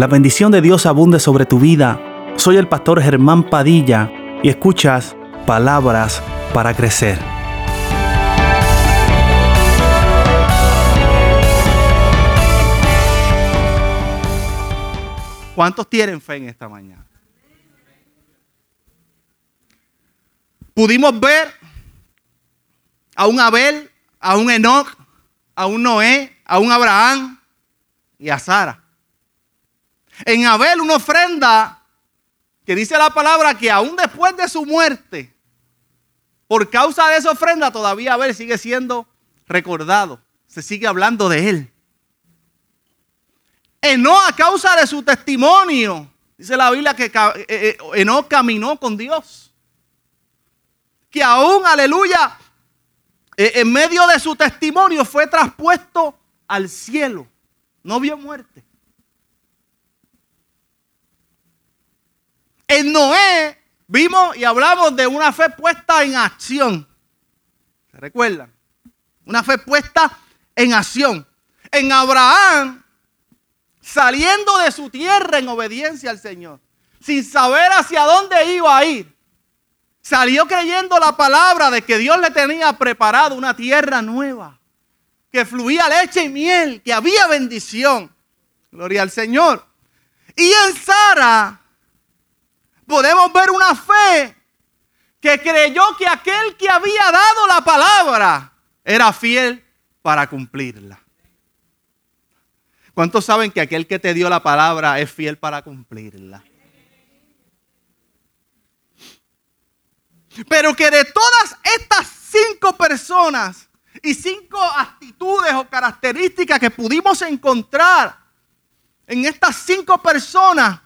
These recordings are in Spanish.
La bendición de Dios abunde sobre tu vida. Soy el pastor Germán Padilla y escuchas palabras para crecer. ¿Cuántos tienen fe en esta mañana? Pudimos ver a un Abel, a un Enoch, a un Noé, a un Abraham y a Sara. En Abel una ofrenda que dice la palabra que aún después de su muerte, por causa de esa ofrenda todavía Abel sigue siendo recordado. Se sigue hablando de él. Enoch a causa de su testimonio. Dice la Biblia que eh, eh, Enoch caminó con Dios. Que aún, aleluya, eh, en medio de su testimonio fue traspuesto al cielo. No vio muerte. En Noé vimos y hablamos de una fe puesta en acción. ¿Se recuerdan? Una fe puesta en acción. En Abraham, saliendo de su tierra en obediencia al Señor, sin saber hacia dónde iba a ir, salió creyendo la palabra de que Dios le tenía preparado una tierra nueva, que fluía leche y miel, que había bendición. Gloria al Señor. Y en Sara, podemos ver una fe que creyó que aquel que había dado la palabra era fiel para cumplirla. ¿Cuántos saben que aquel que te dio la palabra es fiel para cumplirla? Pero que de todas estas cinco personas y cinco actitudes o características que pudimos encontrar en estas cinco personas,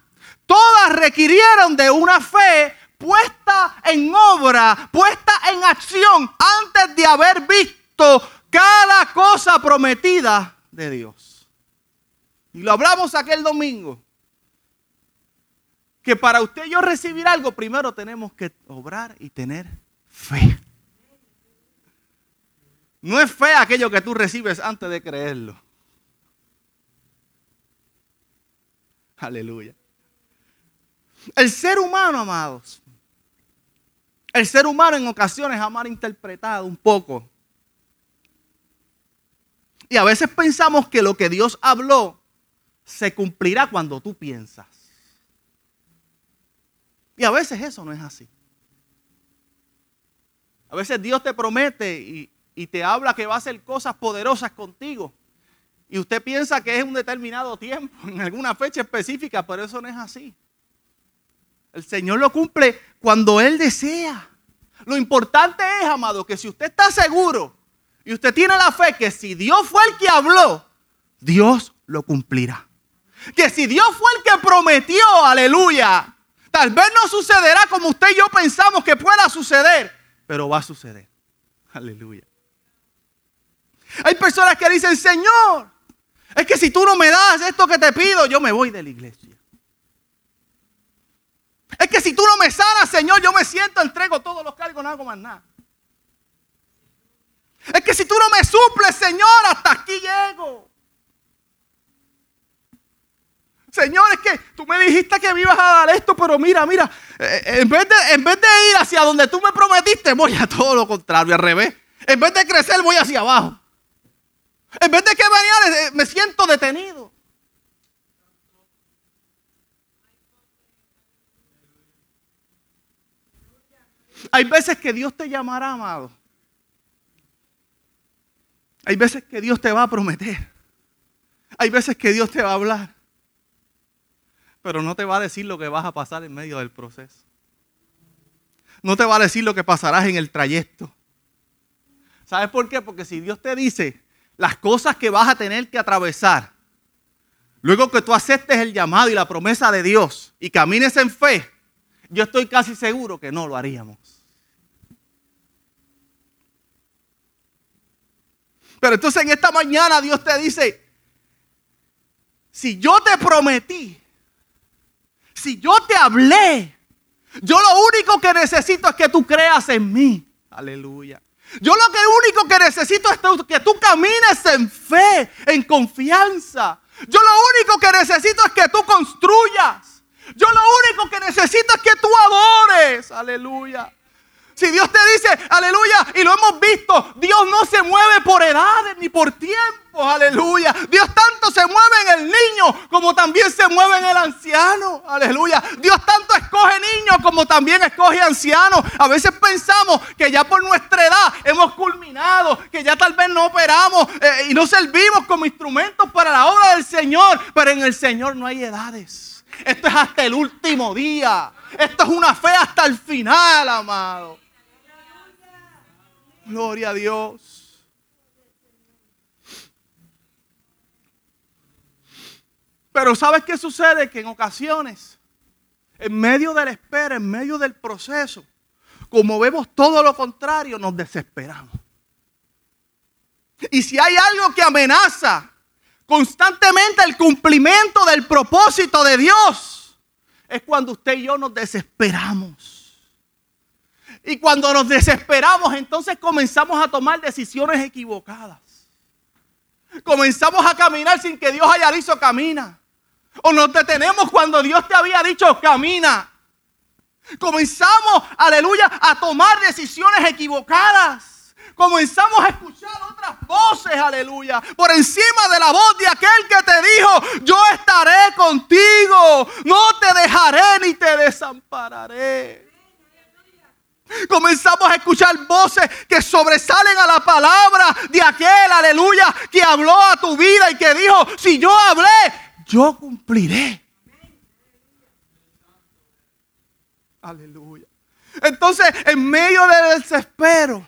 Todas requirieron de una fe puesta en obra, puesta en acción antes de haber visto cada cosa prometida de Dios. Y lo hablamos aquel domingo. Que para usted y yo recibir algo, primero tenemos que obrar y tener fe. No es fe aquello que tú recibes antes de creerlo. Aleluya. El ser humano, amados, el ser humano en ocasiones ha malinterpretado un poco. Y a veces pensamos que lo que Dios habló se cumplirá cuando tú piensas. Y a veces eso no es así. A veces Dios te promete y, y, te habla que va a hacer cosas poderosas contigo. Y usted piensa que es un determinado tiempo, en alguna fecha específica, pero eso no es así. El Señor lo cumple cuando Él desea. Lo importante es, amado, que si usted está seguro y usted tiene la fe que si Dios fue el que habló, Dios lo cumplirá. Que si Dios fue el que prometió, aleluya, tal vez no sucederá como usted y yo pensamos que pueda suceder, pero va a suceder. Aleluya. Hay personas que dicen, Señor, es que si tú no me das esto que te pido, yo me voy de la iglesia. Es que si tú no me sanas, Señor, yo me siento, entrego todos los cargos, no hago más nada. Es que si tú no me suples, Señor, hasta aquí llego. Señor, es que tú me dijiste que me ibas a dar esto, pero mira, mira, eh, en, vez de, en vez de ir hacia donde tú me prometiste, voy a todo lo contrario, al revés. En vez de crecer, voy hacia abajo. En vez de que venía, eh, me siento detenido. Hay veces que Dios te llamará, amado. Hay veces que Dios te va a prometer. Hay veces que Dios te va a hablar. Pero no te va a decir lo que vas a pasar en medio del proceso. No te va a decir lo que pasarás en el trayecto. ¿Sabes por qué? Porque si Dios te dice las cosas que vas a tener que atravesar, luego que tú aceptes el llamado y la promesa de Dios y camines en fe, yo estoy casi seguro que no lo haríamos. Pero entonces en esta mañana Dios te dice, si yo te prometí, si yo te hablé, yo lo único que necesito es que tú creas en mí. Aleluya. Yo lo que único que necesito es que tú camines en fe, en confianza. Yo lo único que necesito es que tú construyas. Yo lo único que necesito es que tú adores. Aleluya. Si Dios te dice, aleluya, y lo hemos visto, Dios no se mueve por edades ni por tiempos, aleluya. Dios tanto se mueve en el niño como también se mueve en el anciano, aleluya. Dios tanto escoge niños como también escoge ancianos. A veces pensamos que ya por nuestra edad hemos culminado, que ya tal vez no operamos eh, y no servimos como instrumentos para la obra del Señor, pero en el Señor no hay edades. Esto es hasta el último día. Esto es una fe hasta el final, amado. Gloria a Dios. Pero ¿sabes qué sucede? Que en ocasiones, en medio de la espera, en medio del proceso, como vemos todo lo contrario, nos desesperamos. Y si hay algo que amenaza constantemente el cumplimiento del propósito de Dios, es cuando usted y yo nos desesperamos. Y cuando nos desesperamos, entonces comenzamos a tomar decisiones equivocadas. Comenzamos a caminar sin que Dios haya dicho camina. O nos detenemos cuando Dios te había dicho camina. Comenzamos, aleluya, a tomar decisiones equivocadas. Comenzamos a escuchar otras voces, aleluya, por encima de la voz de aquel que te dijo, yo estaré contigo, no te dejaré ni te desampararé. Comenzamos a escuchar voces que sobresalen a la palabra de aquel, aleluya, que habló a tu vida y que dijo, si yo hablé, yo cumpliré. Aleluya. Entonces, en medio del desespero,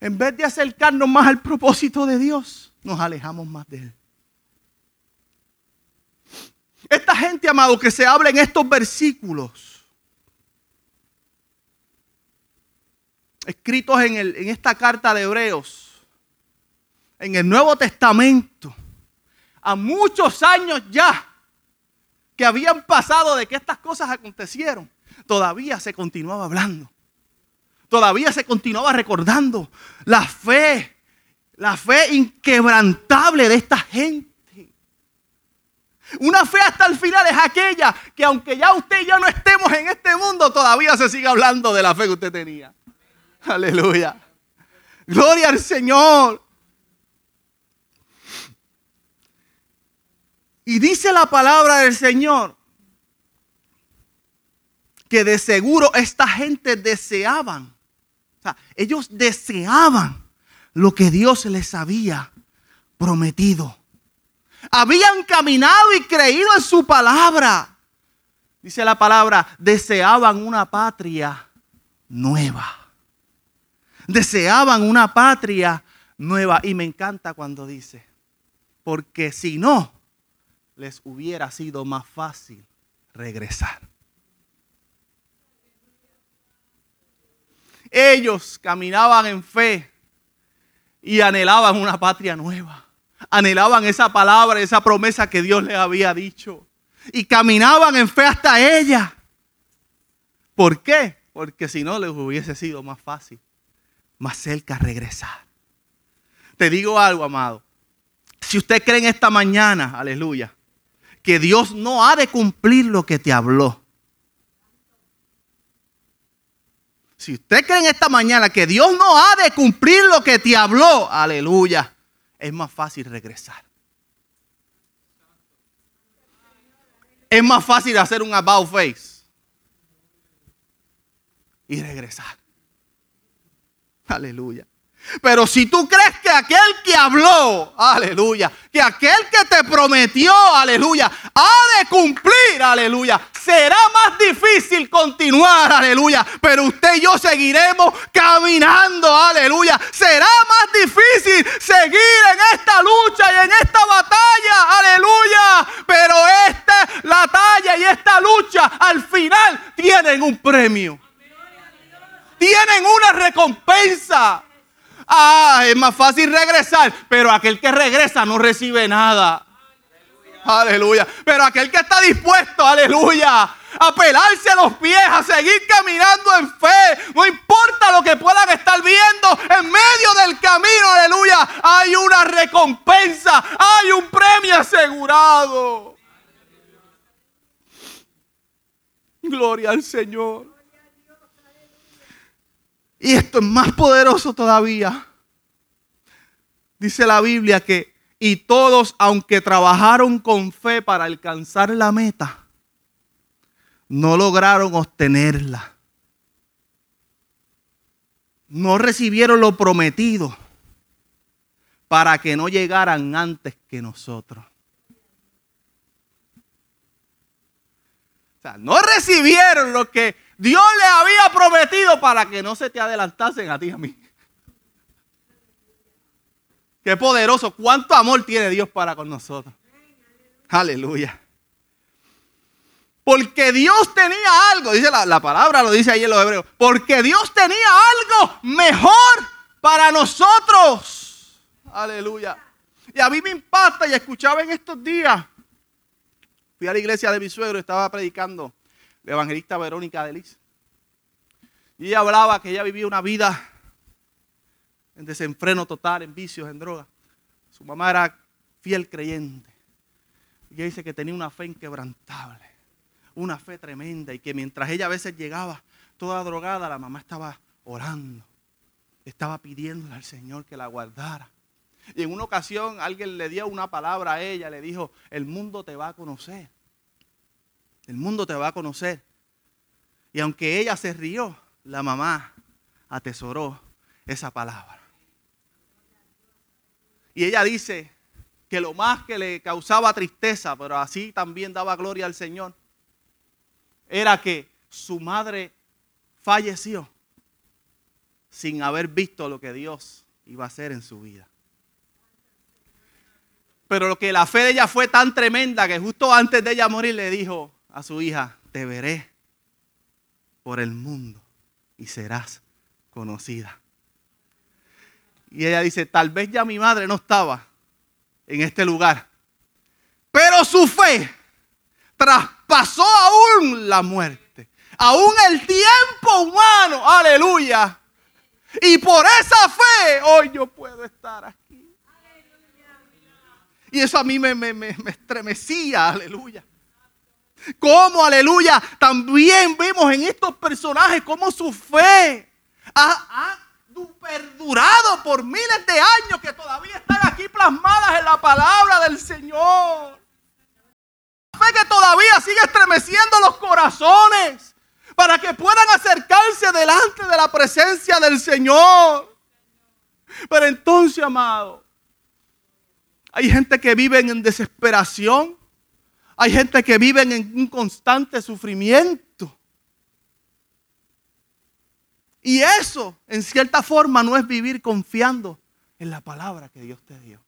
en vez de acercarnos más al propósito de Dios, nos alejamos más de Él. Esta gente, amado, que se habla en estos versículos, escritos en, en esta carta de Hebreos, en el Nuevo Testamento, a muchos años ya que habían pasado de que estas cosas acontecieron, todavía se continuaba hablando. Todavía se continuaba recordando la fe, la fe inquebrantable de esta gente. Una fe hasta el final es aquella que aunque ya usted y yo no estemos en este mundo, todavía se sigue hablando de la fe que usted tenía. Aleluya. Gloria al Señor. Y dice la palabra del Señor que de seguro esta gente deseaban, ellos deseaban lo que Dios les había prometido. Habían caminado y creído en su palabra. Dice la palabra, deseaban una patria nueva deseaban una patria nueva. Y me encanta cuando dice, porque si no, les hubiera sido más fácil regresar. Ellos caminaban en fe y anhelaban una patria nueva. Anhelaban esa palabra, esa promesa que Dios les había dicho. Y caminaban en fe hasta ella. ¿Por qué? Porque si no les hubiese sido más fácil más cerca regresar. Te digo algo, amado. Si usted cree en esta mañana, aleluya, que Dios no ha de cumplir lo que te habló. Si usted cree en esta mañana que Dios no ha de cumplir lo que te habló, aleluya, es más fácil regresar. Es más fácil hacer un about face y regresar. Aleluya. Pero si tú crees que aquel que habló, aleluya, que aquel que te prometió, aleluya, ha de cumplir, aleluya, será más difícil continuar, aleluya, pero usted y yo seguiremos caminando, aleluya. Será más difícil seguir en esta lucha y en esta batalla, aleluya, pero esta, la talla y esta lucha al final tienen un premio tienen una recompensa. Ah, es más fácil regresar, pero aquel que regresa no recibe nada. Aleluya. Pero aquel que está dispuesto, aleluya, a pelarse a los pies, a seguir caminando en fe, no importa lo que puedan estar viendo, en medio del camino, aleluya, hay una recompensa, hay un premio asegurado. Gloria al Señor. Y esto es más poderoso todavía. Dice la Biblia que y todos, aunque trabajaron con fe para alcanzar la meta, no lograron obtenerla. No recibieron lo prometido para que no llegaran antes que nosotros. O sea, no recibieron lo que Dios le había prometido para que no se te adelantasen a ti a mí. Qué poderoso. Cuánto amor tiene Dios para con nosotros. Aleluya. Porque Dios tenía algo, dice la, la, palabra, lo dice ahí en los hebreos. Porque Dios tenía algo mejor para nosotros. Aleluya. Y a mí me impacta y escuchaba en estos días. Fui a la iglesia de mi suegro estaba predicando la evangelista Verónica de Liz. Y ella hablaba que ella vivía una vida en desenfreno total, en vicios, en drogas. Su mamá era fiel creyente. Y ella dice que tenía una fe inquebrantable, una fe tremenda y que mientras ella a veces llegaba toda drogada, la mamá estaba orando, estaba pidiéndole al Señor que la guardara. Y en una ocasión alguien le dio una palabra a ella, le dijo, el mundo te va a conocer. El mundo te va a conocer. Y aunque ella se rió, la mamá atesoró esa palabra. Y ella dice que lo más que le causaba tristeza, pero así también daba gloria al Señor, era que su madre falleció sin haber visto lo que Dios iba a hacer en su vida. Pero lo que la fe de ella fue tan tremenda que justo antes de ella morir le dijo a su hija, te veré por el mundo y serás conocida. Y ella dice, tal vez ya mi madre no estaba en este lugar. Pero su fe traspasó aún la muerte. Aún el tiempo humano. Aleluya. Y por esa fe hoy yo puedo estar aquí. Y eso a mí me, me, estremecía. Aleluya. Como, aleluya, también vemos en estos personajes cómo su fe ha perdurado por miles de años que todavía están aquí plasmadas en la palabra del Señor. Fe que todavía sigue estremeciendo los corazones para que puedan acercarse delante de la presencia del Señor. Pero entonces, amado, hay gente que vive en desesperación. Hay gente que vive en un constante sufrimiento. Y eso, en cierta forma, no es vivir confiando en la palabra que Dios te dio.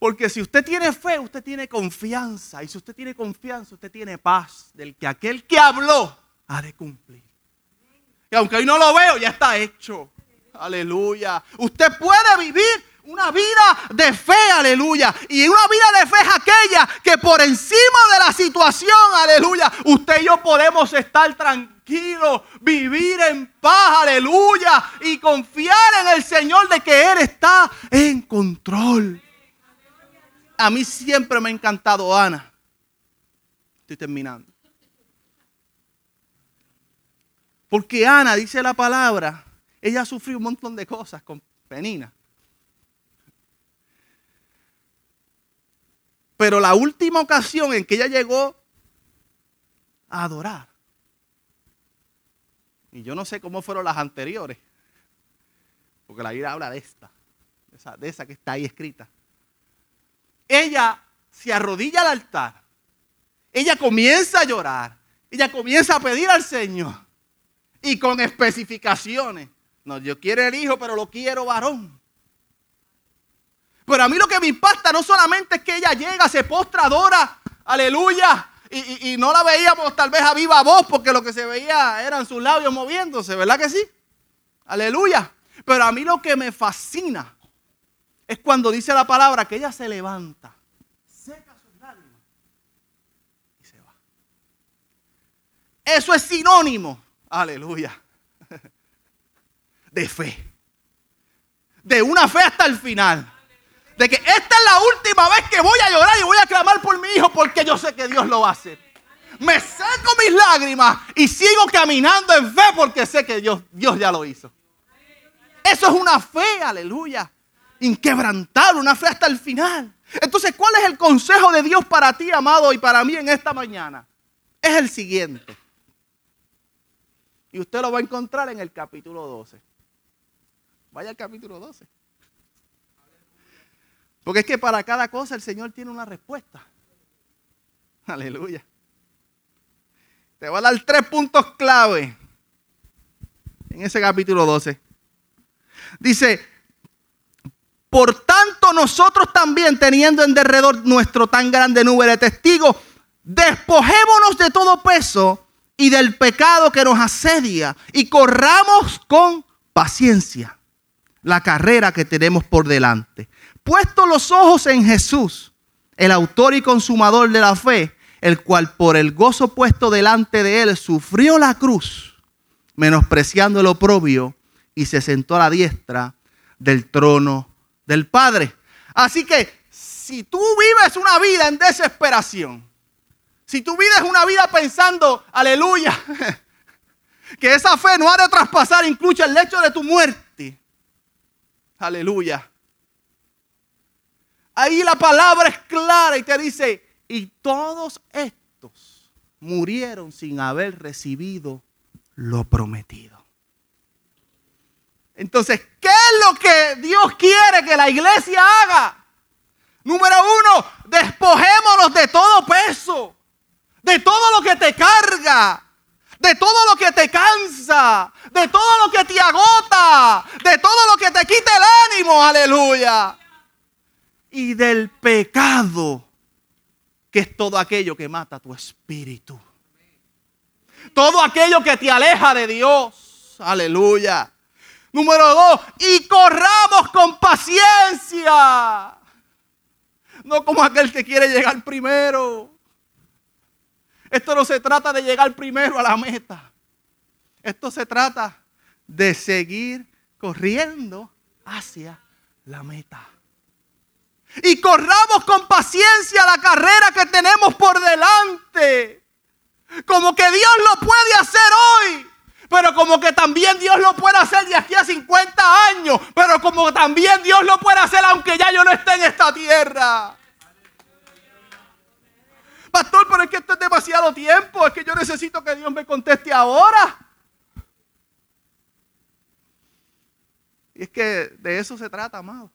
Porque si usted tiene fe, usted tiene confianza. Y si usted tiene confianza, usted tiene paz del que aquel que habló ha de cumplir. Y aunque hoy no lo veo, ya está hecho. Aleluya. Usted puede vivir una vida de fe, aleluya. Y una vida de fe es aquella que por encima de la situación, aleluya, usted y yo podemos estar tranquilos, vivir en paz, aleluya. Y confiar en el Señor de que Él está en control. A mí siempre me ha encantado Ana. Estoy terminando. Porque Ana, dice la palabra, ella sufrió un montón de cosas con Penina. Pero la última ocasión en que ella llegó a adorar, y yo no sé cómo fueron las anteriores, porque la Biblia habla de esta, de esa, de esa que está ahí escrita. Ella se arrodilla al altar, ella comienza a llorar, ella comienza a pedir al Señor, y con especificaciones. No, yo quiero el hijo, pero lo quiero varón. Pero a mí lo que me impacta no solamente es que ella llega, se postra, adora, aleluya, y, no la veíamos tal vez a viva voz porque lo que se veía eran sus labios moviéndose, ¿verdad que sí? Aleluya. Pero a mí lo que me fascina es cuando dice la palabra que ella se levanta seca sus lágrimas y se va. Eso es sinónimo, aleluya, de fe. De una fe hasta el final. De que esta es la última vez que voy a llorar y voy a clamar por mi hijo porque yo sé que Dios lo va a hacer. Me seco mis lágrimas y sigo caminando en fe porque sé que Dios, Dios ya lo hizo. Eso es una fe, aleluya. Inquebrantable, una fe hasta el final. Entonces, ¿cuál es el consejo de Dios para ti, amado, y para mí en esta mañana? Es el siguiente. Y usted lo va a encontrar en el capítulo 12. Vaya al capítulo 12. Porque es que para cada cosa el Señor tiene una respuesta. Aleluya. Te voy a dar tres puntos clave en ese capítulo 12. Dice, por tanto nosotros también teniendo en derredor nuestro tan grande nube de testigos, despojémonos de todo peso y del pecado que nos asedia y corramos con paciencia la carrera que tenemos por delante. Puesto los ojos en Jesús, el autor y consumador de la fe, el cual por el gozo puesto delante de él sufrió la cruz, menospreciando el oprobio y se sentó a la diestra del trono del Padre. Así que si tú vives una vida en desesperación, si tú vives una vida pensando, aleluya, que esa fe no ha de traspasar incluso el lecho de tu muerte, aleluya. Ahí la palabra es clara y te dice, y todos estos murieron sin haber recibido lo prometido. Entonces, ¿qué es lo que Dios quiere que la iglesia haga? Número uno, despojémonos de todo peso, de todo lo que te carga, de todo lo que te cansa, de todo lo que te agota, de todo lo que te quita el ánimo, aleluya. Y del pecado, que es todo aquello que mata tu espíritu. Todo aquello que te aleja de Dios, aleluya. Número dos, y corramos con paciencia. No como aquel que quiere llegar primero. Esto no se trata de llegar primero a la meta. Esto se trata de seguir corriendo hacia la meta. Y corramos con paciencia la carrera que tenemos por delante. Como que Dios lo puede hacer hoy. Pero como que también Dios lo puede hacer de aquí a 50 años. Pero como también Dios lo puede hacer aunque ya yo no esté en esta tierra. Pastor, pero es que esto es demasiado tiempo. Es que yo necesito que Dios me conteste ahora. Y es que de eso se trata, amado.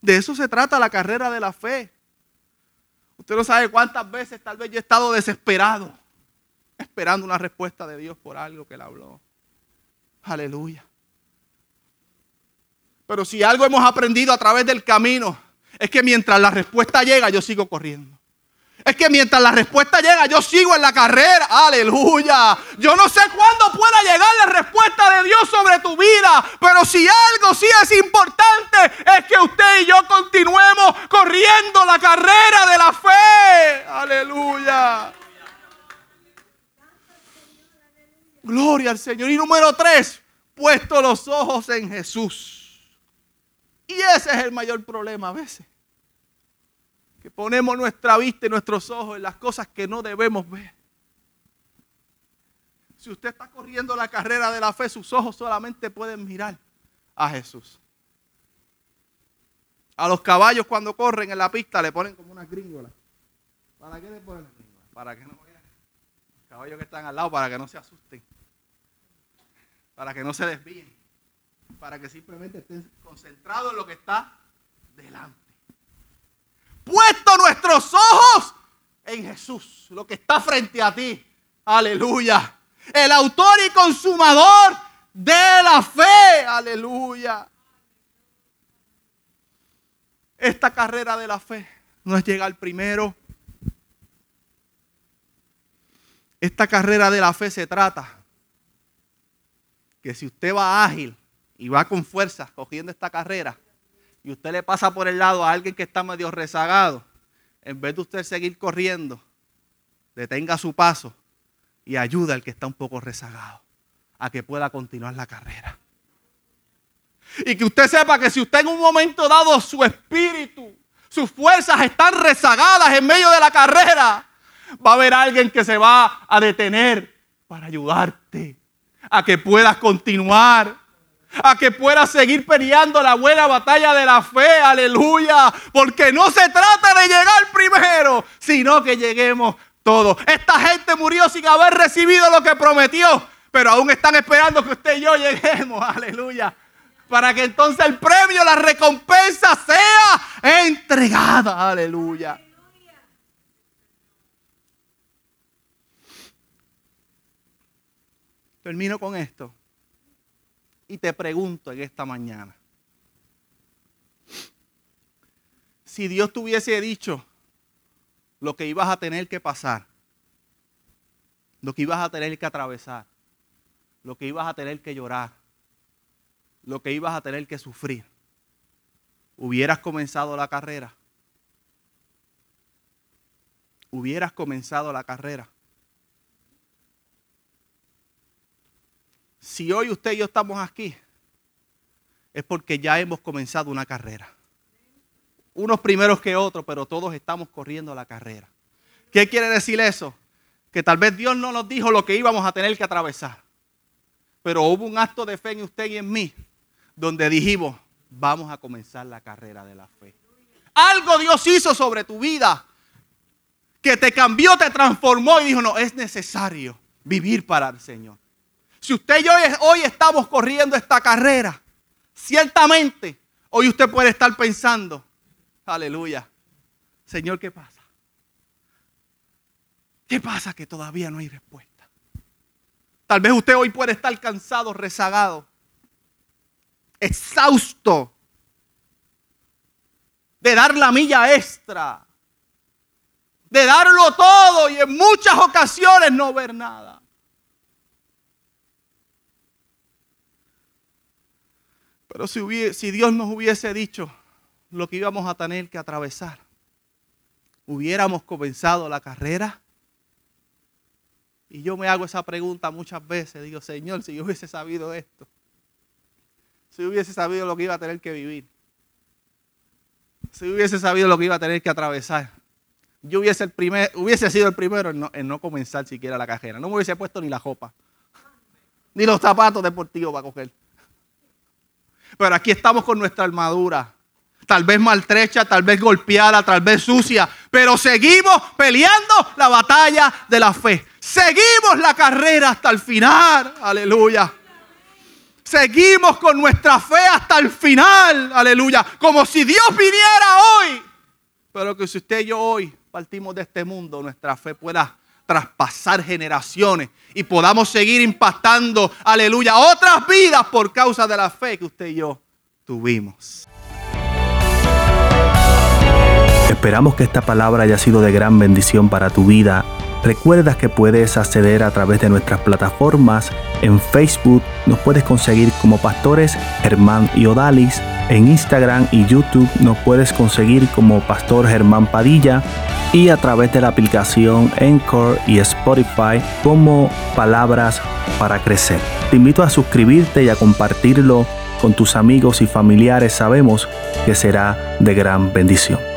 De eso se trata la carrera de la fe. Usted no sabe cuántas veces tal vez yo he estado desesperado esperando una respuesta de Dios por algo que él habló. Aleluya. Pero si algo hemos aprendido a través del camino, es que mientras la respuesta llega, yo sigo corriendo. Es que mientras la respuesta llega, yo sigo en la carrera. Aleluya. Yo no sé cuándo pueda llegar la respuesta de Dios sobre tu vida. Pero si algo sí es importante, es que usted y yo continuemos corriendo la carrera de la fe. Aleluya. Gloria al Señor. Y número tres, puesto los ojos en Jesús. Y ese es el mayor problema a veces. Que ponemos nuestra vista y nuestros ojos en las cosas que no debemos ver. Si usted está corriendo la carrera de la fe, sus ojos solamente pueden mirar a Jesús. A los caballos cuando corren en la pista le ponen como una gringola. ¿Para qué le ponen la gringola? Para que no. Los caballos que están al lado, para que no se asusten para que no se desvíen, para que simplemente estén concentrados en lo que está delante. Puesto nuestros ojos en Jesús, lo que está frente a ti. Aleluya. El autor y consumador de la fe. Aleluya. Esta carrera de la fe no es llegar primero. Esta carrera de la fe se trata que si usted va ágil y va con fuerza cogiendo esta carrera, y usted le pasa por el lado a alguien que está medio rezagado, en vez de usted seguir corriendo, detenga su paso y ayuda al que está un poco rezagado a que pueda continuar la carrera. Y que usted sepa que si usted en un momento dado su espíritu, sus fuerzas están rezagadas en medio de la carrera, va a haber alguien que se va a detener para ayudarte a que puedas continuar, a que puedas seguir peleando la buena batalla de la fe, aleluya, porque no se trata de llegar primero, sino que lleguemos todos. Esta gente murió sin haber recibido lo que prometió, pero aún están esperando que usted y yo lleguemos, aleluya, para que entonces el premio, la recompensa sea entregada, aleluya. Termino con esto. Y te pregunto en esta mañana. Si Dios te hubiese dicho lo que ibas a tener que pasar, lo que ibas a tener que atravesar, lo que ibas a tener que llorar, lo que ibas a tener que sufrir, hubieras comenzado la carrera. Hubieras comenzado la carrera. Si hoy usted y yo estamos aquí, es porque ya hemos comenzado una carrera. Unos primeros que otros, pero todos estamos corriendo la carrera. ¿Qué quiere decir eso? Que tal vez Dios no nos dijo lo que íbamos a tener que atravesar. Pero hubo un acto de fe en usted y en mí, donde dijimos, vamos a comenzar la carrera de la fe. Algo Dios hizo sobre tu vida que te cambió, te transformó y dijo, no, es necesario vivir para el Señor. Si usted y yo hoy estamos corriendo esta carrera, ciertamente hoy usted puede estar pensando, aleluya, Señor, ¿qué pasa? ¿Qué pasa que todavía no hay respuesta? Tal vez usted hoy puede estar cansado, rezagado, exhausto de dar la milla extra, de darlo todo y en muchas ocasiones no ver nada. Pero si, Dios nos hubiese dicho lo que íbamos a tener que atravesar, hubiéramos comenzado la carrera. Y yo me hago esa pregunta muchas veces. Digo, Señor, si yo hubiese sabido esto, si hubiese sabido lo que iba a tener que vivir, si hubiese sabido lo que iba a tener que atravesar, yo hubiese sido el primero en no, en no comenzar siquiera la carrera. No me hubiese puesto ni la jopa, ni los zapatos deportivos para coger. Pero aquí estamos con nuestra armadura. Tal vez maltrecha, tal vez golpeada, tal vez sucia. Pero seguimos peleando la batalla de la fe. Seguimos la carrera hasta el final. Aleluya. Seguimos con nuestra fe hasta el final. Aleluya. Como si Dios viniera hoy. Pero que si usted y yo hoy partimos de este mundo, nuestra fe pueda traspasar generaciones y podamos seguir impactando, aleluya, otras vidas por causa de la fe que usted y yo tuvimos. Esperamos que esta palabra haya sido de gran bendición para tu vida. Recuerda que puedes acceder a través de nuestras plataformas. En Facebook nos puedes conseguir como pastores Germán y Odalis. En Instagram y YouTube nos puedes conseguir como Pastor Germán Padilla y a través de la aplicación Encore y Spotify como Palabras para Crecer. Te invito a suscribirte y a compartirlo con tus amigos y familiares. Sabemos que será de gran bendición.